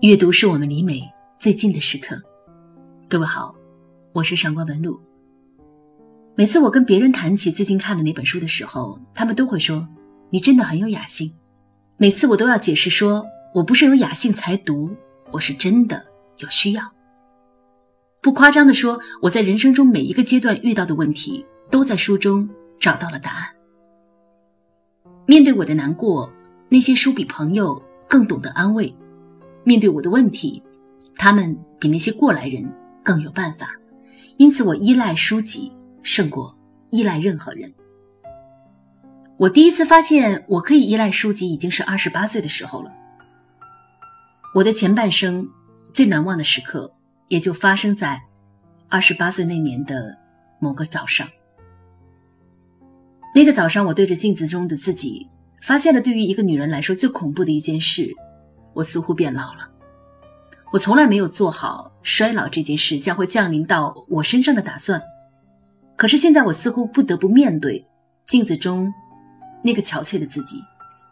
阅读是我们离美最近的时刻。各位好，我是上官文露。每次我跟别人谈起最近看的那本书的时候，他们都会说：“你真的很有雅兴。”每次我都要解释说：“我不是有雅兴才读，我是真的有需要。”不夸张的说，我在人生中每一个阶段遇到的问题，都在书中找到了答案。面对我的难过，那些书比朋友更懂得安慰；面对我的问题，他们比那些过来人更有办法。因此，我依赖书籍胜过依赖任何人。我第一次发现我可以依赖书籍，已经是二十八岁的时候了。我的前半生最难忘的时刻。也就发生在二十八岁那年的某个早上。那个早上，我对着镜子中的自己，发现了对于一个女人来说最恐怖的一件事：我似乎变老了。我从来没有做好衰老这件事将会降临到我身上的打算。可是现在，我似乎不得不面对镜子中那个憔悴的自己，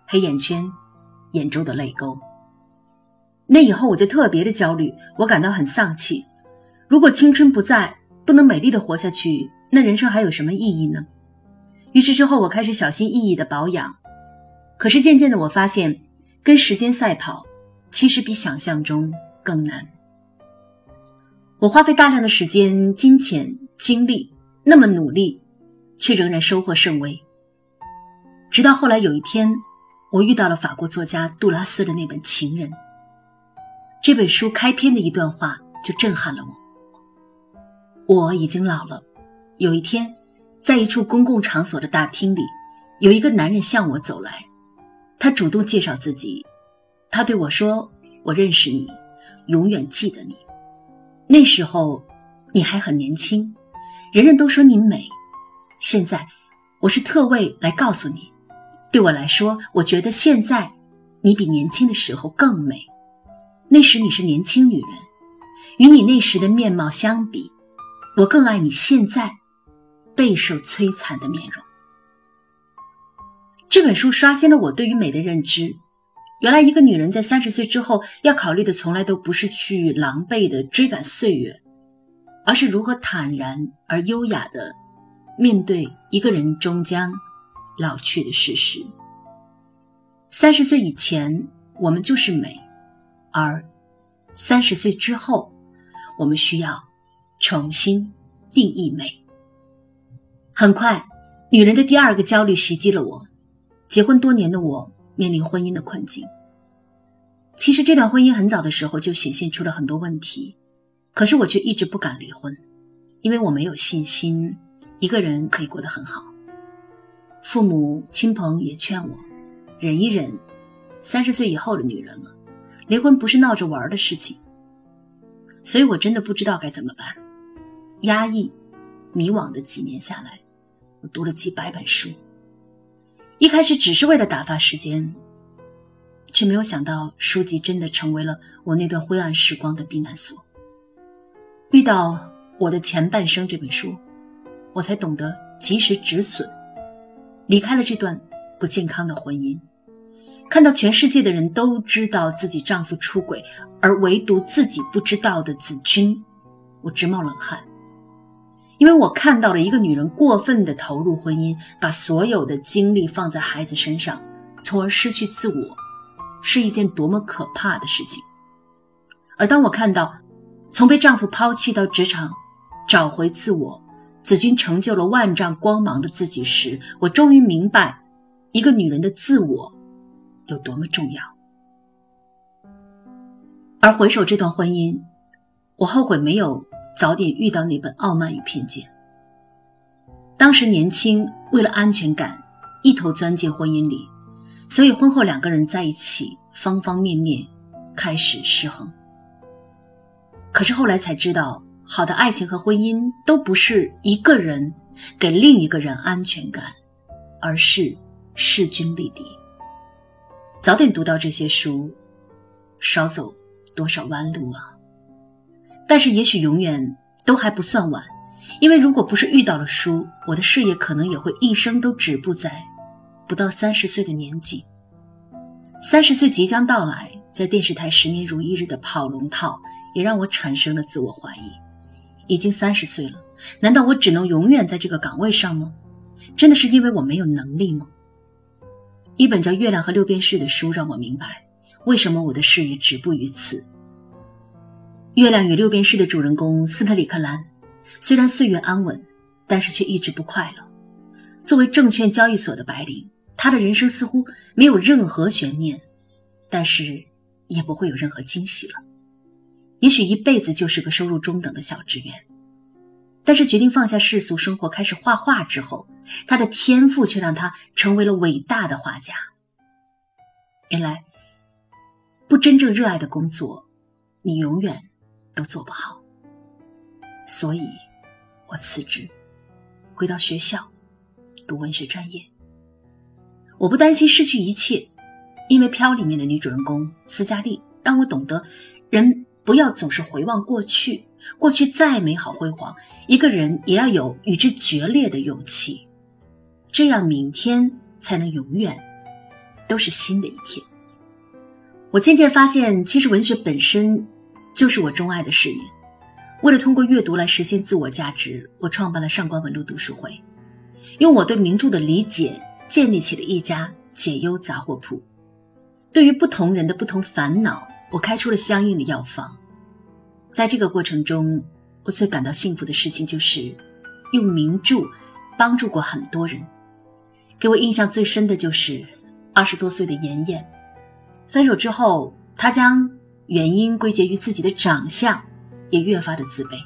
黑眼圈，眼周的泪沟。那以后我就特别的焦虑，我感到很丧气。如果青春不在，不能美丽的活下去，那人生还有什么意义呢？于是之后我开始小心翼翼的保养。可是渐渐的我发现，跟时间赛跑，其实比想象中更难。我花费大量的时间、金钱、精力，那么努力，却仍然收获甚微。直到后来有一天，我遇到了法国作家杜拉斯的那本《情人》。这本书开篇的一段话就震撼了我。我已经老了。有一天，在一处公共场所的大厅里，有一个男人向我走来，他主动介绍自己。他对我说：“我认识你，永远记得你。那时候你还很年轻，人人都说你美。现在，我是特为来告诉你，对我来说，我觉得现在你比年轻的时候更美。”那时你是年轻女人，与你那时的面貌相比，我更爱你现在备受摧残的面容。这本书刷新了我对于美的认知。原来，一个女人在三十岁之后要考虑的，从来都不是去狼狈的追赶岁月，而是如何坦然而优雅的面对一个人终将老去的事实。三十岁以前，我们就是美。而三十岁之后，我们需要重新定义美。很快，女人的第二个焦虑袭击了我。结婚多年的我面临婚姻的困境。其实这段婚姻很早的时候就显现出了很多问题，可是我却一直不敢离婚，因为我没有信心一个人可以过得很好。父母亲朋也劝我忍一忍，三十岁以后的女人了。离婚不是闹着玩的事情，所以我真的不知道该怎么办。压抑、迷惘的几年下来，我读了几百本书。一开始只是为了打发时间，却没有想到书籍真的成为了我那段灰暗时光的避难所。遇到《我的前半生》这本书，我才懂得及时止损，离开了这段不健康的婚姻。看到全世界的人都知道自己丈夫出轨，而唯独自己不知道的子君，我直冒冷汗。因为我看到了一个女人过分的投入婚姻，把所有的精力放在孩子身上，从而失去自我，是一件多么可怕的事情。而当我看到从被丈夫抛弃到职场找回自我，子君成就了万丈光芒的自己时，我终于明白，一个女人的自我。有多么重要？而回首这段婚姻，我后悔没有早点遇到那本《傲慢与偏见》。当时年轻，为了安全感，一头钻进婚姻里，所以婚后两个人在一起，方方面面开始失衡。可是后来才知道，好的爱情和婚姻都不是一个人给另一个人安全感，而是势均力敌。早点读到这些书，少走多少弯路啊！但是也许永远都还不算晚，因为如果不是遇到了书，我的事业可能也会一生都止步在不到三十岁的年纪。三十岁即将到来，在电视台十年如一日的跑龙套，也让我产生了自我怀疑。已经三十岁了，难道我只能永远在这个岗位上吗？真的是因为我没有能力吗？一本叫《月亮和六便士》的书让我明白，为什么我的事业止步于此。《月亮与六便士》的主人公斯特里克兰，虽然岁月安稳，但是却一直不快乐。作为证券交易所的白领，他的人生似乎没有任何悬念，但是也不会有任何惊喜了。也许一辈子就是个收入中等的小职员，但是决定放下世俗生活，开始画画之后，他的天赋却让他成为了伟大的画家。原来，不真正热爱的工作，你永远都做不好。所以，我辞职，回到学校读文学专业。我不担心失去一切，因为《飘》里面的女主人公斯嘉丽让我懂得，人。不要总是回望过去，过去再美好辉煌，一个人也要有与之决裂的勇气，这样明天才能永远都是新的一天。我渐渐发现，其实文学本身就是我钟爱的事业。为了通过阅读来实现自我价值，我创办了上官文路读书会，用我对名著的理解建立起了一家解忧杂货铺。对于不同人的不同烦恼。我开出了相应的药方，在这个过程中，我最感到幸福的事情就是用名著帮助过很多人。给我印象最深的就是二十多岁的妍妍，分手之后，她将原因归结于自己的长相，也越发的自卑，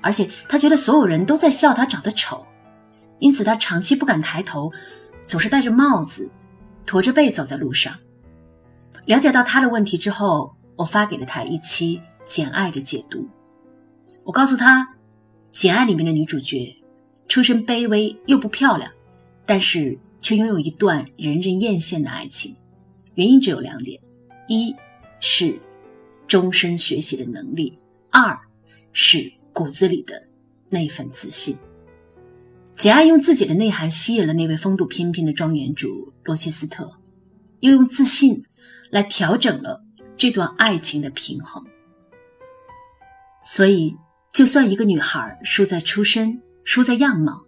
而且他觉得所有人都在笑他长得丑，因此他长期不敢抬头，总是戴着帽子，驼着背走在路上。了解到他的问题之后，我发给了他一期《简爱》的解读。我告诉他，《简爱》里面的女主角出身卑微又不漂亮，但是却拥有一段人人艳羡的爱情。原因只有两点：一是终身学习的能力；二是骨子里的那份自信。简爱用自己的内涵吸引了那位风度翩翩的庄园主罗切斯特，又用自信。来调整了这段爱情的平衡，所以就算一个女孩输在出身、输在样貌，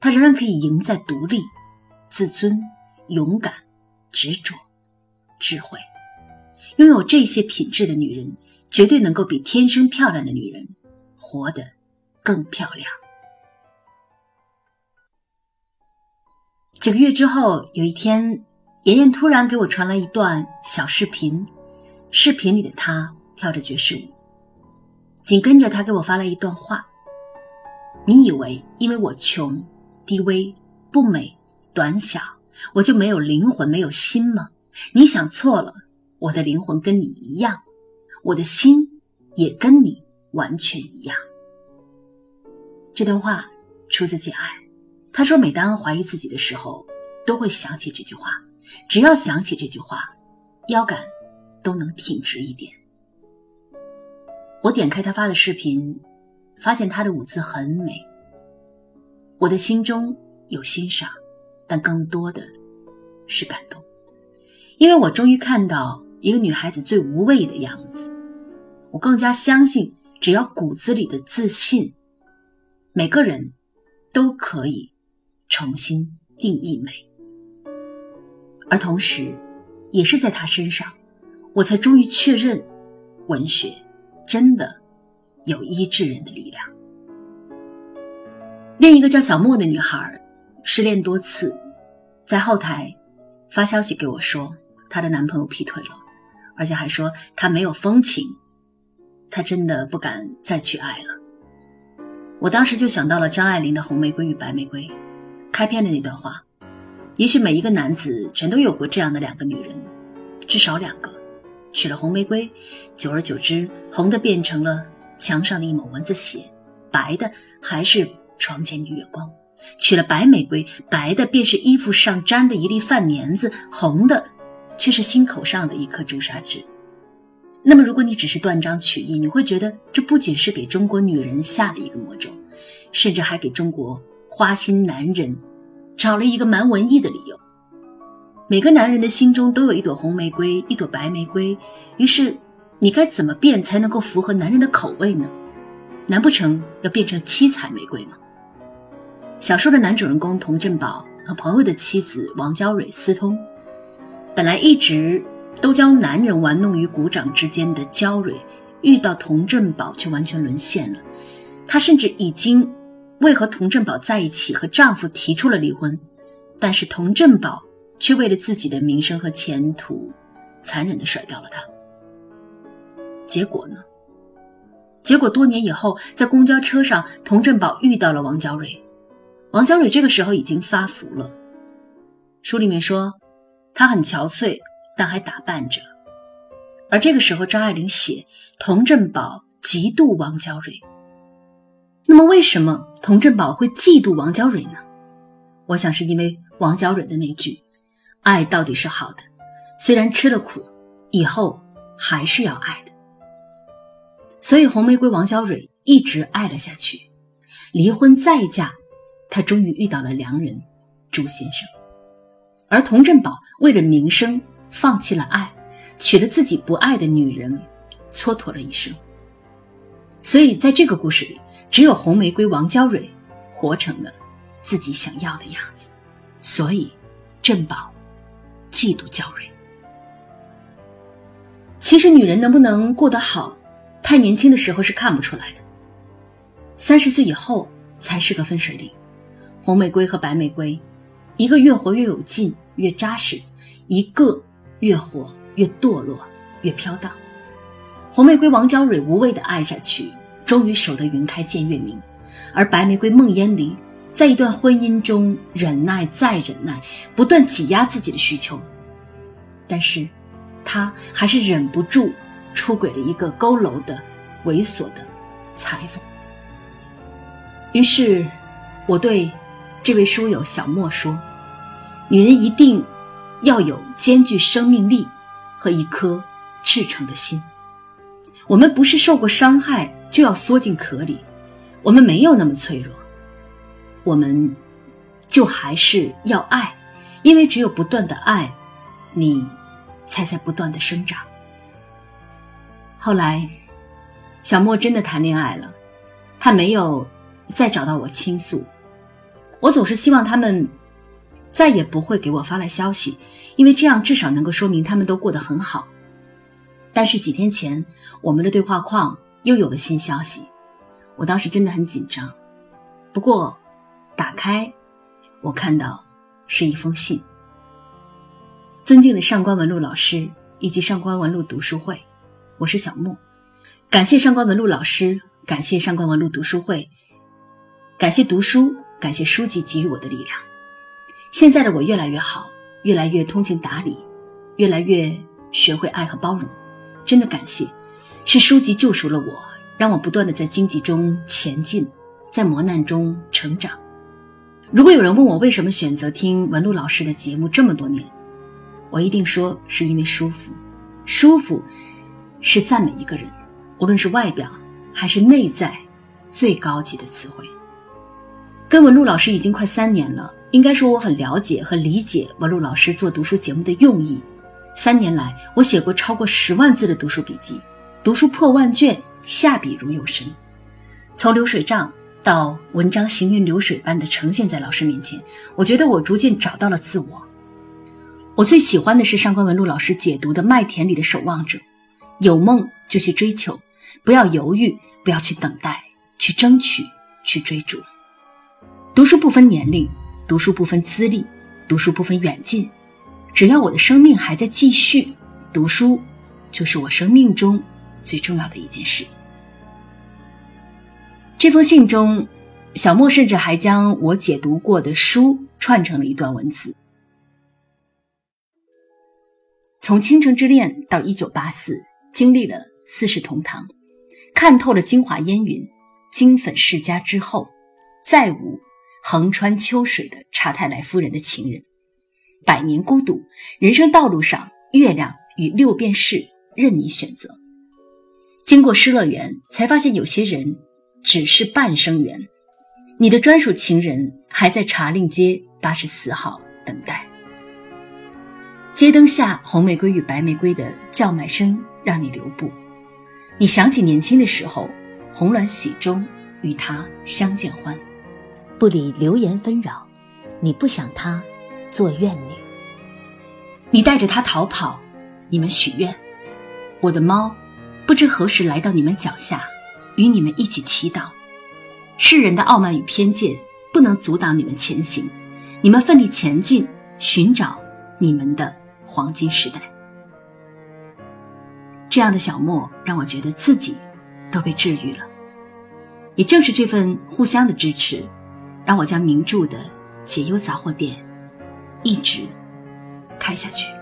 她仍然可以赢在独立、自尊、勇敢、执着、智慧。拥有这些品质的女人，绝对能够比天生漂亮的女人活得更漂亮。几个月之后，有一天。妍妍突然给我传来一段小视频，视频里的她跳着爵士舞。紧跟着，她给我发来一段话：“你以为因为我穷、低微、不美、短小，我就没有灵魂、没有心吗？你想错了，我的灵魂跟你一样，我的心也跟你完全一样。”这段话出自简爱，他说：“每当怀疑自己的时候，都会想起这句话。”只要想起这句话，腰杆都能挺直一点。我点开他发的视频，发现他的舞姿很美。我的心中有欣赏，但更多的是感动，因为我终于看到一个女孩子最无畏的样子。我更加相信，只要骨子里的自信，每个人都可以重新定义美。而同时，也是在他身上，我才终于确认，文学真的有医治人的力量。另一个叫小莫的女孩，失恋多次，在后台发消息给我说，她的男朋友劈腿了，而且还说他没有风情，他真的不敢再去爱了。我当时就想到了张爱玲的《红玫瑰与白玫瑰》，开篇的那段话。也许每一个男子全都有过这样的两个女人，至少两个，娶了红玫瑰，久而久之，红的变成了墙上的一抹蚊子血，白的还是床前明月光；娶了白玫瑰，白的便是衣服上沾的一粒饭粘子，红的却是心口上的一颗朱砂痣。那么，如果你只是断章取义，你会觉得这不仅是给中国女人下了一个魔咒，甚至还给中国花心男人。找了一个蛮文艺的理由，每个男人的心中都有一朵红玫瑰，一朵白玫瑰。于是，你该怎么变才能够符合男人的口味呢？难不成要变成七彩玫瑰吗？小说的男主人公童振宝和朋友的妻子王娇蕊私通，本来一直都将男人玩弄于股掌之间的娇蕊，遇到童振宝却完全沦陷了。她甚至已经为和童振宝在一起和丈夫提出了离婚，但是童振宝。却为了自己的名声和前途，残忍地甩掉了他。结果呢？结果多年以后，在公交车上，童振宝遇到了王娇蕊。王娇蕊这个时候已经发福了。书里面说，她很憔悴，但还打扮着。而这个时候，张爱玲写童振宝嫉妒王娇蕊。那么，为什么童振宝会嫉妒王娇蕊呢？我想是因为王娇蕊的那句。爱到底是好的，虽然吃了苦，以后还是要爱的。所以红玫瑰王娇蕊一直爱了下去，离婚再嫁，她终于遇到了良人朱先生。而童振宝为了名声放弃了爱，娶了自己不爱的女人，蹉跎了一生。所以在这个故事里，只有红玫瑰王娇蕊活成了自己想要的样子。所以，振宝。嫉妒娇蕊。其实，女人能不能过得好，太年轻的时候是看不出来的。三十岁以后才是个分水岭。红玫瑰和白玫瑰，一个越活越有劲，越扎实；一个越活越堕落，越飘荡。红玫瑰王娇蕊无畏的爱下去，终于守得云开见月明；而白玫瑰梦烟离。在一段婚姻中，忍耐再忍耐，不断挤压自己的需求，但是，他还是忍不住出轨了一个佝偻的、猥琐的裁缝。于是，我对这位书友小莫说：“女人一定要有兼具生命力和一颗赤诚的心。我们不是受过伤害就要缩进壳里，我们没有那么脆弱。”我们，就还是要爱，因为只有不断的爱，你才在不断的生长。后来，小莫真的谈恋爱了，他没有再找到我倾诉。我总是希望他们再也不会给我发来消息，因为这样至少能够说明他们都过得很好。但是几天前，我们的对话框又有了新消息，我当时真的很紧张。不过。打开，我看到是一封信。尊敬的上官文露老师以及上官文露读书会，我是小莫，感谢上官文露老师，感谢上官文露读书会，感谢读书，感谢书籍给予我的力量。现在的我越来越好，越来越通情达理，越来越学会爱和包容。真的感谢，是书籍救赎了我，让我不断的在荆棘中前进，在磨难中成长。如果有人问我为什么选择听文璐老师的节目这么多年，我一定说是因为舒服。舒服是赞美一个人，无论是外表还是内在，最高级的词汇。跟文璐老师已经快三年了，应该说我很了解和理解文璐老师做读书节目的用意。三年来，我写过超过十万字的读书笔记，读书破万卷，下笔如有神。从流水账。到文章行云流水般的呈现在老师面前，我觉得我逐渐找到了自我。我最喜欢的是上官文璐老师解读的《麦田里的守望者》，有梦就去追求，不要犹豫，不要去等待，去争取，去追逐。读书不分年龄，读书不分资历，读书不分远近，只要我的生命还在继续，读书就是我生命中最重要的一件事。这封信中，小莫甚至还将我解读过的书串成了一段文字。从《倾城之恋》到《一九八四》，经历了四世同堂，看透了京华烟云、金粉世家之后，再无横穿秋水的查泰莱夫人的情人。百年孤独，人生道路上，月亮与六便士任你选择。经过失乐园，才发现有些人。只是半生缘，你的专属情人还在茶令街八十四号等待。街灯下红玫瑰与白玫瑰的叫卖声让你留步，你想起年轻的时候，红鸾喜中与他相见欢。不理流言纷扰，你不想他做怨女。你带着他逃跑，你们许愿。我的猫，不知何时来到你们脚下，与你们一起祈祷。世人的傲慢与偏见不能阻挡你们前行，你们奋力前进，寻找你们的黄金时代。这样的小莫让我觉得自己都被治愈了。也正是这份互相的支持。让我将名著的解忧杂货店一直开下去。